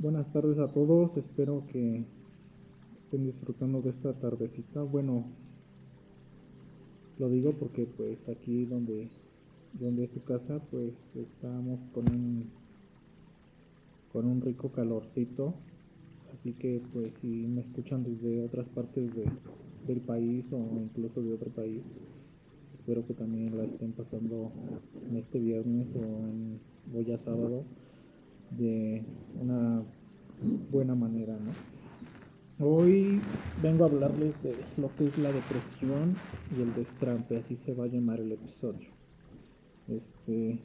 Buenas tardes a todos, espero que estén disfrutando de esta tardecita. Bueno, lo digo porque pues aquí donde, donde es su casa pues estamos con un, con un rico calorcito. Así que pues si me escuchan desde otras partes del país o incluso de otro país, espero que también la estén pasando en este viernes o en hoy ya sábado de una buena manera, ¿no? Hoy vengo a hablarles de lo que es la depresión y el destrampe, así se va a llamar el episodio. Este,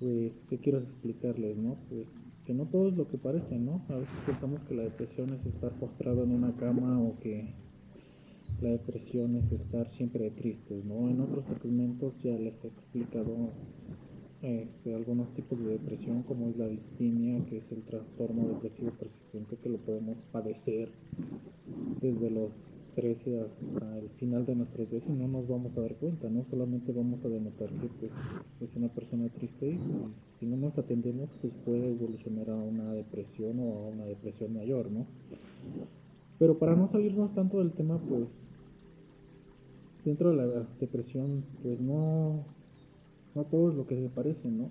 pues, ¿qué quiero explicarles, no? Pues que no todo es lo que parece, ¿no? A veces pensamos que la depresión es estar postrado en una cama o que la depresión es estar siempre tristes, ¿no? En otros segmentos ya les he explicado este, algunos tipos de depresión como es la distimia, que es el trastorno depresivo persistente que lo podemos padecer desde los 13 hasta el final de nuestros días y no nos vamos a dar cuenta, no solamente vamos a denotar que pues, es una persona triste y si no nos atendemos pues puede evolucionar a una depresión o a una depresión mayor, ¿no? Pero para no salirnos tanto del tema pues dentro de la depresión pues no no todo es lo que se parece, ¿no?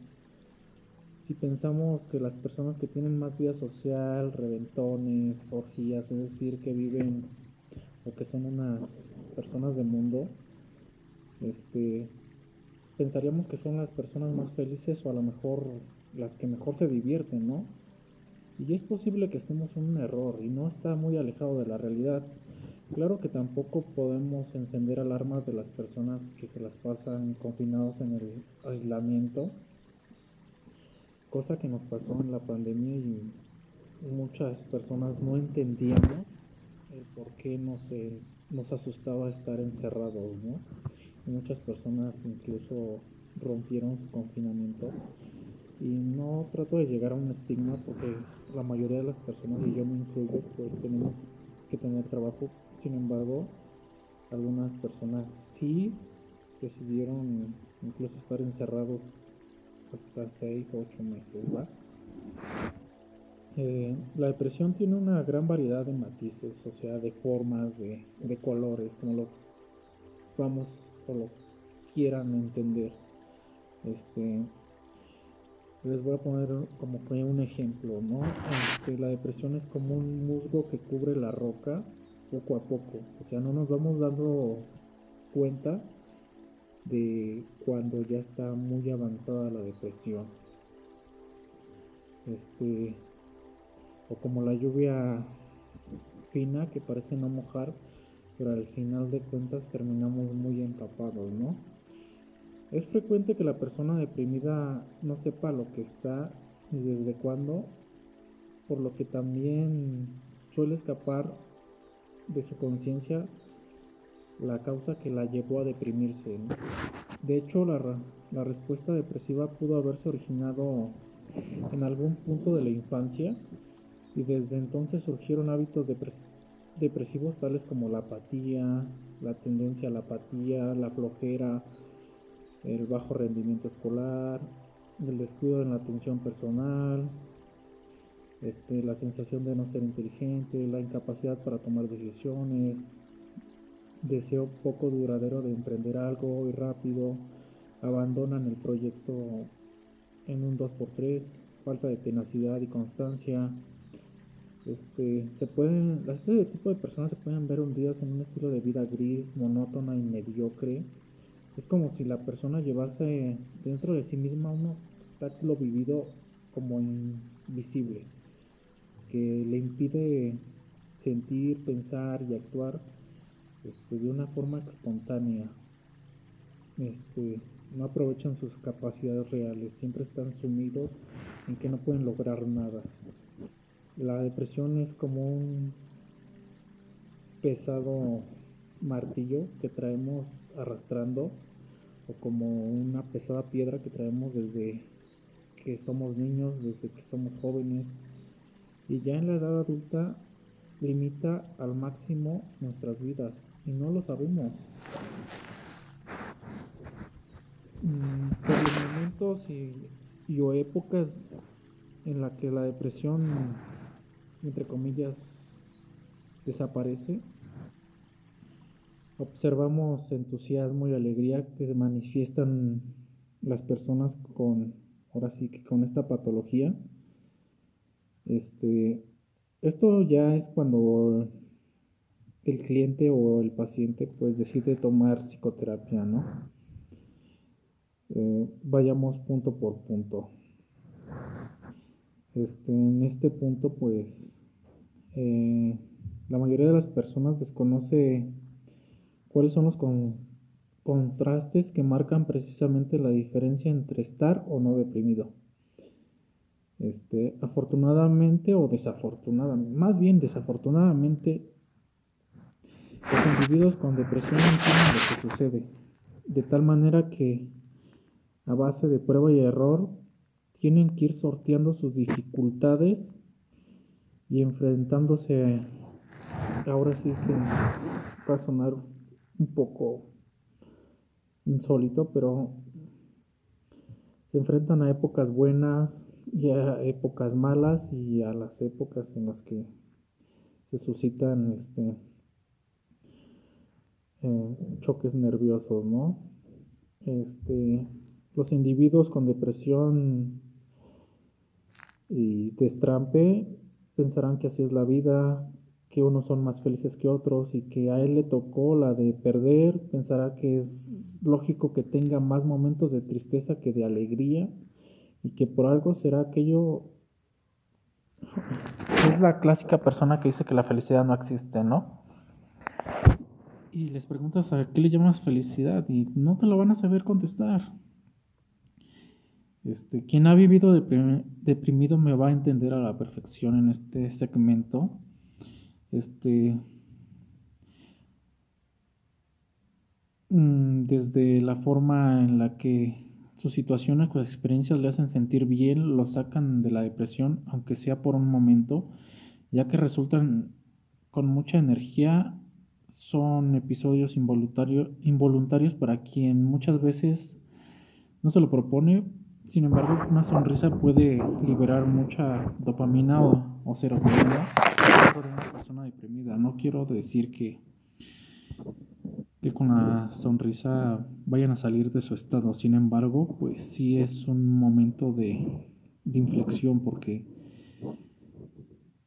Si pensamos que las personas que tienen más vida social, reventones, orgías, es decir, que viven o que son unas personas de mundo, este, pensaríamos que son las personas más felices o a lo mejor las que mejor se divierten, ¿no? Y es posible que estemos en un error y no está muy alejado de la realidad. Claro que tampoco podemos encender alarmas de las personas que se las pasan confinados en el aislamiento, cosa que nos pasó en la pandemia y muchas personas no entendíamos el por qué nos, nos asustaba estar encerrados, ¿no? Y muchas personas incluso rompieron su confinamiento y no trato de llegar a un estigma porque la mayoría de las personas y yo me incluyo pues tenemos que tener trabajo sin embargo, algunas personas sí decidieron incluso estar encerrados hasta 6 o 8 meses, eh, la depresión tiene una gran variedad de matices, o sea, de formas, de, colores, como lo vamos o lo quieran entender. Este, les voy a poner como un ejemplo, ¿no? Este, la depresión es como un musgo que cubre la roca poco a poco. O sea, no nos vamos dando cuenta de cuando ya está muy avanzada la depresión. Este, o como la lluvia fina que parece no mojar, pero al final de cuentas terminamos muy empapados, ¿no? Es frecuente que la persona deprimida no sepa lo que está ni desde cuándo, por lo que también suele escapar de su conciencia la causa que la llevó a deprimirse. De hecho, la, la respuesta depresiva pudo haberse originado en algún punto de la infancia y desde entonces surgieron hábitos depresivos tales como la apatía, la tendencia a la apatía, la flojera, el bajo rendimiento escolar, el descuido en la atención personal, este, la sensación de no ser inteligente, la incapacidad para tomar decisiones, deseo poco duradero de emprender algo y rápido, abandonan el proyecto en un 2x3, falta de tenacidad y constancia. Este, se pueden, este tipo de personas se pueden ver hundidas en un estilo de vida gris, monótona y mediocre. Es como si la persona llevase dentro de sí misma un obstáculo vivido como invisible que le impide sentir, pensar y actuar este, de una forma espontánea. Este, no aprovechan sus capacidades reales, siempre están sumidos en que no pueden lograr nada. La depresión es como un pesado martillo que traemos arrastrando o como una pesada piedra que traemos desde que somos niños, desde que somos jóvenes, y ya en la edad adulta limita al máximo nuestras vidas y no lo sabemos. Mm, por momentos y, o épocas en la que la depresión, entre comillas, desaparece, observamos entusiasmo y alegría que manifiestan las personas con, ahora sí que con esta patología. Este, esto ya es cuando el cliente o el paciente pues decide tomar psicoterapia, ¿no? Eh, vayamos punto por punto. Este, en este punto pues eh, la mayoría de las personas desconoce cuáles son los contrastes que marcan precisamente la diferencia entre estar o no deprimido. Este, afortunadamente o desafortunadamente, más bien desafortunadamente, los individuos con depresión entienden lo que sucede, de tal manera que a base de prueba y error tienen que ir sorteando sus dificultades y enfrentándose, ahora sí que va a sonar un poco insólito, pero se enfrentan a épocas buenas y a épocas malas y a las épocas en las que se suscitan este eh, choques nerviosos, ¿no? Este, los individuos con depresión y destrampe pensarán que así es la vida, que unos son más felices que otros y que a él le tocó la de perder, pensará que es lógico que tenga más momentos de tristeza que de alegría y que por algo será aquello es la clásica persona que dice que la felicidad no existe, ¿no? Y les preguntas a qué le llamas felicidad y no te lo van a saber contestar. Este, quien ha vivido deprimido me va a entender a la perfección en este segmento este, mm, desde la forma en la que sus situaciones, sus experiencias le hacen sentir bien, lo sacan de la depresión, aunque sea por un momento, ya que resultan con mucha energía, son episodios involuntarios, para quien muchas veces no se lo propone, sin embargo, una sonrisa puede liberar mucha dopamina o, o serotonina para una persona deprimida. No quiero decir que, que con la sonrisa vayan a salir de su estado. Sin embargo, pues sí es un momento de, de inflexión porque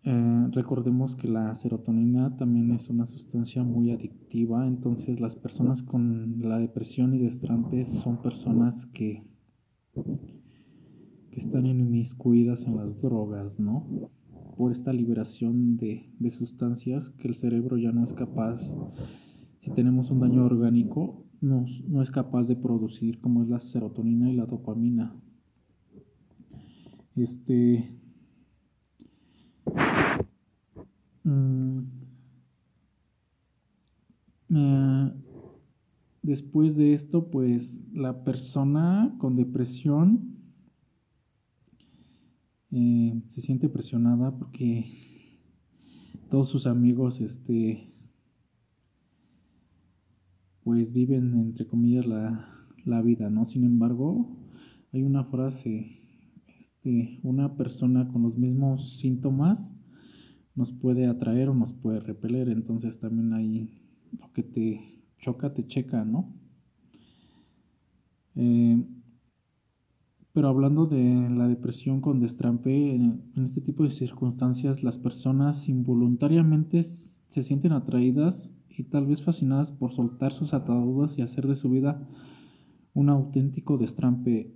eh, recordemos que la serotonina también es una sustancia muy adictiva. Entonces las personas con la depresión y destrante son personas que que están inmiscuidas en las drogas, ¿no? Por esta liberación de, sustancias que el cerebro ya no es capaz, si tenemos un daño orgánico, no, no es capaz de producir, como es la serotonina y la dopamina. Este. Mm, eh, Después de esto, pues la persona con depresión eh, se siente presionada porque todos sus amigos, este, pues viven entre comillas la, vida, ¿no? Sin embargo, hay una frase, este, una persona con los mismos síntomas nos puede atraer o nos puede repeler, entonces también hay lo que te choca, te checa, ¿no? Eh, pero hablando de la depresión con destrampe, en, este tipo de circunstancias las personas involuntariamente se sienten atraídas y tal vez fascinadas por soltar sus ataduras y hacer de su vida un auténtico destrampe.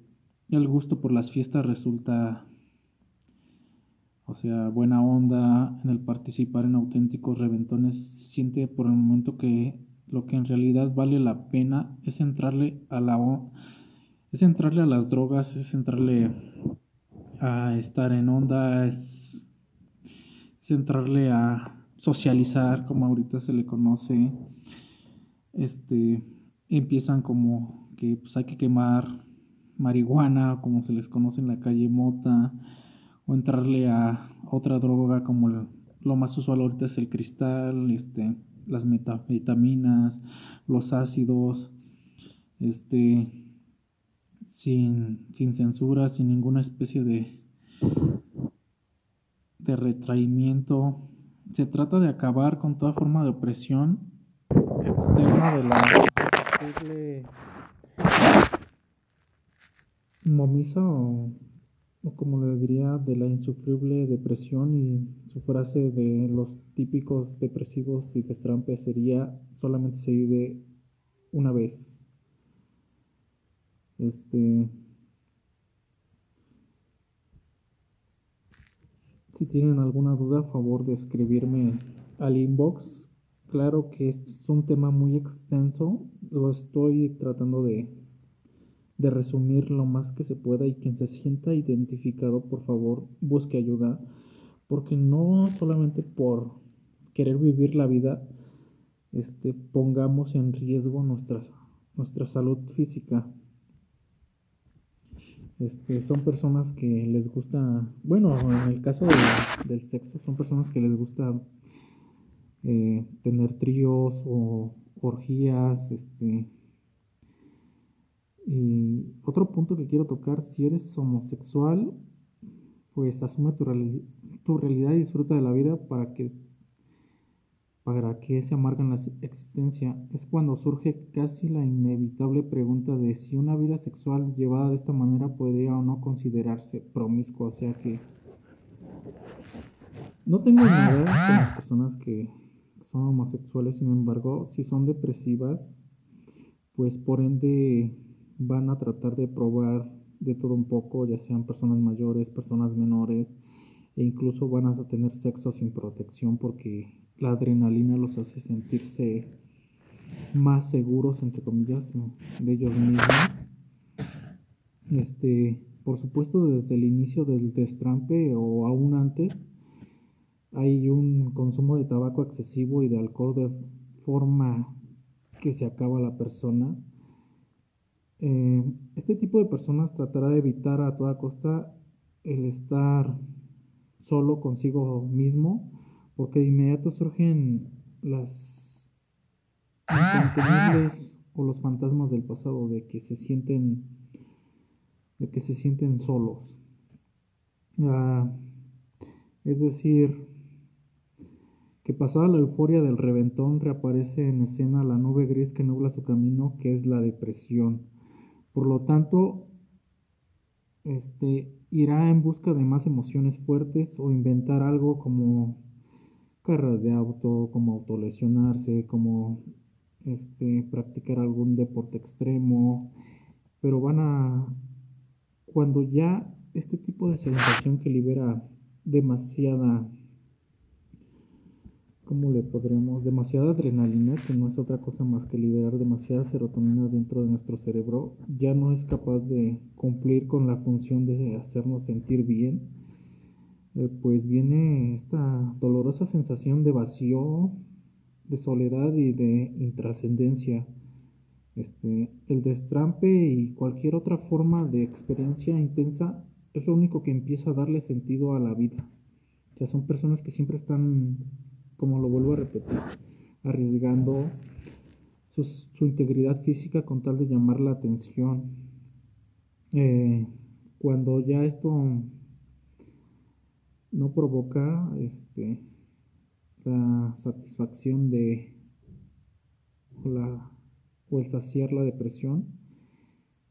El gusto por las fiestas resulta, o sea, buena onda en el participar en auténticos reventones. Siente por el momento que lo que en realidad vale la pena es entrarle a la es entrarle a las drogas, es entrarle a estar en onda, es, es entrarle a socializar, como ahorita se le conoce. Este empiezan como que pues hay que quemar marihuana, como se les conoce en la calle mota, o entrarle a otra droga como lo más usual ahorita es el cristal, este las metafetaminas, los ácidos, este, sin, sin censura, sin ninguna especie de, este retraimiento. Se trata de acabar con toda forma de opresión externa de la posible momisa o, o, como le diría de la insufrible depresión y su frase de los típicos depresivos y destrampes sería solamente se vive una vez. Este Si tienen alguna duda, a favor de escribirme al inbox. Claro que es un tema muy extenso, lo estoy tratando de, de resumir lo más que se pueda y quien se sienta identificado, por favor, busque ayuda, porque no solamente por querer vivir la vida, este, pongamos en riesgo nuestra, nuestra salud física. Este, son personas que les gusta, bueno, en el caso del sexo, son personas que les gusta eh, tener tríos o orgías, este, y otro punto que quiero tocar, si eres homosexual, pues asume tu, tu realidad y disfruta de la vida para que para que se amargan la existencia, es cuando surge casi la inevitable pregunta de si una vida sexual llevada de esta manera podría o no considerarse promiscua, o sea que no tengo nada con las personas que son homosexuales, sin embargo, si son depresivas, pues por ende van a tratar de probar de todo un poco, ya sean personas mayores, personas menores, e incluso van a tener sexo sin protección porque la adrenalina los hace sentirse más seguros, entre comillas, de ellos mismos. Este, por supuesto, desde el inicio del destrampe o aún antes, hay un consumo de tabaco excesivo y de alcohol de forma que se acaba la persona. Eh, este tipo de personas tratará de evitar a toda costa el estar solo consigo mismo porque de inmediato surgen las incontenibles o los fantasmas del pasado de que se sienten de que se sienten solos. Ah, es decir que pasada la euforia del reventón reaparece en escena la nube gris que nubla su camino que es la depresión. Por lo tanto este irá en busca de más emociones fuertes o inventar algo como carreras de auto, como autolesionarse, como este, practicar algún deporte extremo, pero van a, cuando ya este tipo de sensación que libera demasiada, ¿cómo le podremos? Demasiada adrenalina, que no es otra cosa más que liberar demasiada serotonina dentro de nuestro cerebro, ya no es capaz de cumplir con la función de hacernos sentir bien eh, pues viene esta dolorosa sensación de vacío, de soledad y de intrascendencia. Este, el destrampe y cualquier otra forma de experiencia intensa es lo único que empieza a darle sentido a la vida. Sea, son personas que siempre están, como lo vuelvo a repetir, arriesgando su, integridad física con tal de llamar la atención. Eh, cuando ya esto no provoca este, la satisfacción de la, o el saciar la depresión,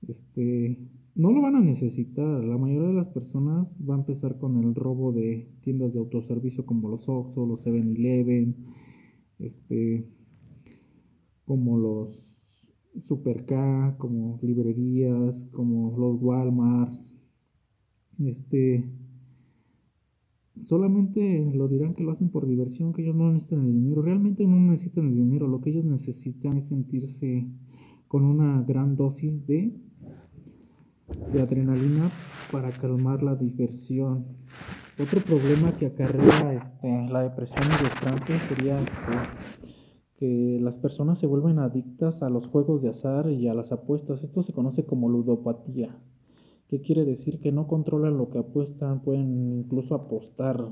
este, no lo van a necesitar. La mayoría de las personas va a empezar con el robo de tiendas de autoservicio como los Oxxo, los 7-Eleven, este, como los Super K, como librerías, como los Walmarts, este, solamente lo dirán que lo hacen por diversión, que ellos no necesitan el dinero. Realmente no necesitan el dinero, lo que ellos necesitan es sentirse con una gran dosis de, adrenalina para calmar la diversión. Otro problema que acarrea este, la depresión y trance sería que las personas se vuelven adictas a los juegos de azar y a las apuestas. Esto se conoce como ludopatía. ¿Qué quiere decir? Que no controlan lo que apuestan, pueden incluso apostar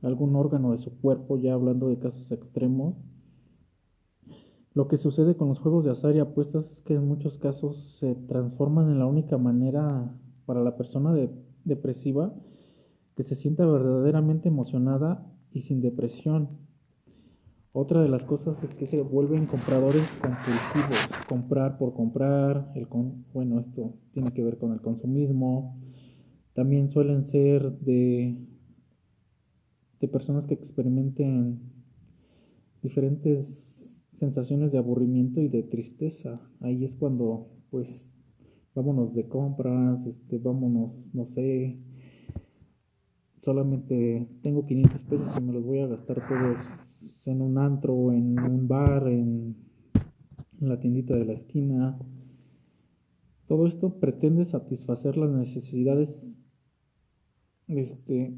algún órgano de su cuerpo, ya hablando de casos extremos. Lo que sucede con los juegos de azar y apuestas es que en muchos casos se transforman en la única manera para la persona depresiva que se sienta verdaderamente emocionada y sin depresión. Otra de las cosas es que se vuelven compradores compulsivos, comprar por comprar, el bueno, esto tiene que ver con el consumismo. También suelen ser de, de personas que experimenten diferentes sensaciones de aburrimiento y de tristeza. Ahí es cuando, pues, vámonos de compras, este, vámonos, no sé, solamente tengo 500 pesos y me los voy a gastar todos en un antro, en un bar, en, la tiendita de la esquina. Todo esto pretende satisfacer las necesidades este,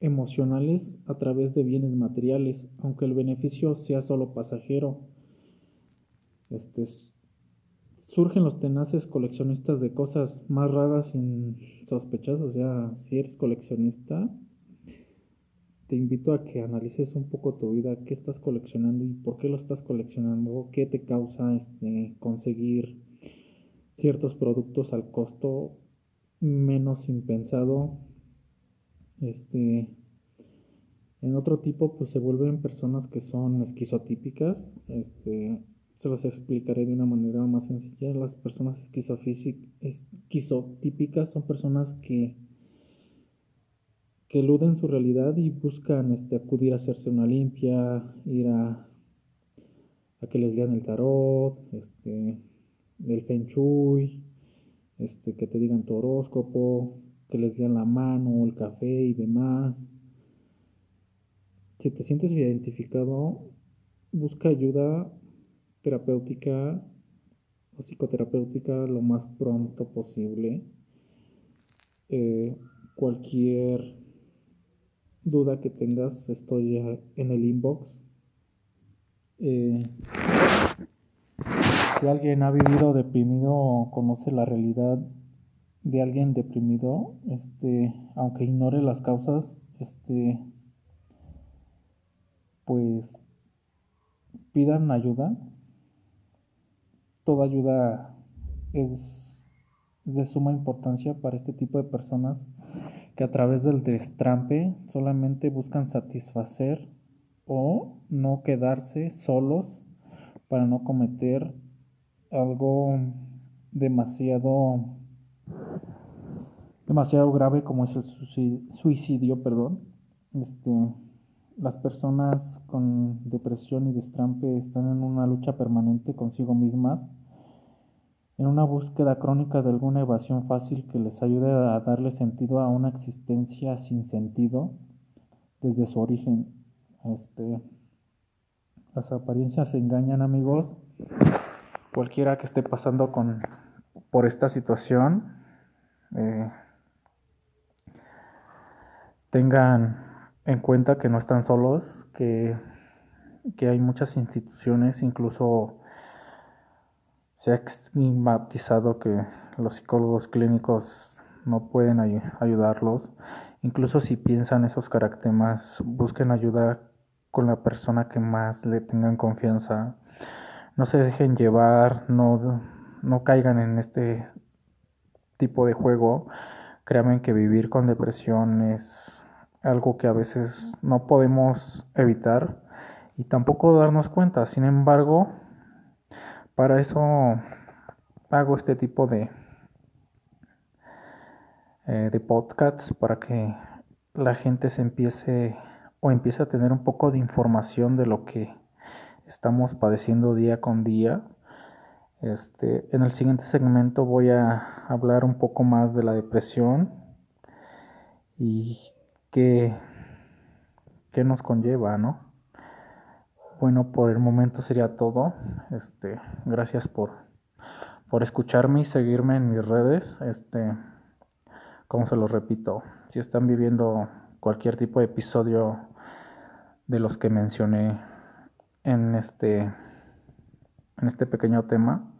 emocionales a través de bienes materiales, aunque el beneficio sea solo pasajero. Este, surgen los tenaces coleccionistas de cosas más raras y sospechosas. O sea, si eres coleccionista, te invito a que analices un poco tu vida, qué estás coleccionando y por qué lo estás coleccionando, qué te causa este, conseguir ciertos productos al costo menos impensado. Este, en otro tipo, pues se vuelven personas que son esquizotípicas, este, se los explicaré de una manera más sencilla. Las personas esquizotípicas son personas que, que eluden su realidad y buscan este, acudir a hacerse una limpia, ir a, a que les lean el tarot, este, el feng shui, este, que te digan tu horóscopo, que les lean la mano, el café y demás. Si te sientes identificado, busca ayuda terapéutica o psicoterapéutica lo más pronto posible. Eh, cualquier duda que tengas, estoy en el inbox. Eh, si alguien ha vivido deprimido o conoce la realidad de alguien deprimido, este, aunque ignore las causas, este, pues pidan ayuda toda ayuda es de suma importancia para este tipo de personas que a través del destrampe solamente buscan satisfacer o no quedarse solos para no cometer algo demasiado demasiado grave como es el suicidio, perdón. Este, las personas con depresión y destrampe están en una lucha permanente consigo mismas en una búsqueda crónica de alguna evasión fácil que les ayude a darle sentido a una existencia sin sentido desde su origen. Este, las apariencias engañan amigos. Cualquiera que esté pasando con, por esta situación, eh, tengan en cuenta que no están solos, que, que hay muchas instituciones, incluso se ha estigmatizado que los psicólogos clínicos no pueden ayudarlos. Incluso si piensan esos caracteres, busquen ayuda con la persona que más le tengan confianza. No se dejen llevar, no, no caigan en este tipo de juego. Créanme que vivir con depresión es algo que a veces no podemos evitar y tampoco darnos cuenta. Sin embargo, para eso hago este tipo de, eh, de podcasts para que la gente se empiece o empiece a tener un poco de información de lo que estamos padeciendo día con día. Este, en el siguiente segmento voy a hablar un poco más de la depresión y qué, qué nos conlleva, ¿no? Bueno, por el momento sería todo. Este, gracias por, por escucharme y seguirme en mis redes. Este, como se lo repito, si están viviendo cualquier tipo de episodio de los que mencioné en este en este pequeño tema,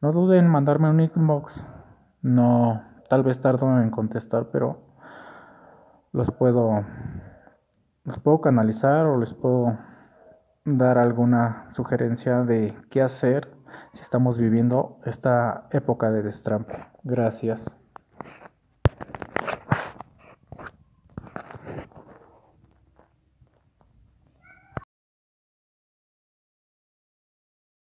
no duden en mandarme un inbox. No, tal vez tardo en contestar, pero los puedo los puedo canalizar o les puedo dar alguna sugerencia de qué hacer si estamos viviendo esta época de destrampe. Gracias.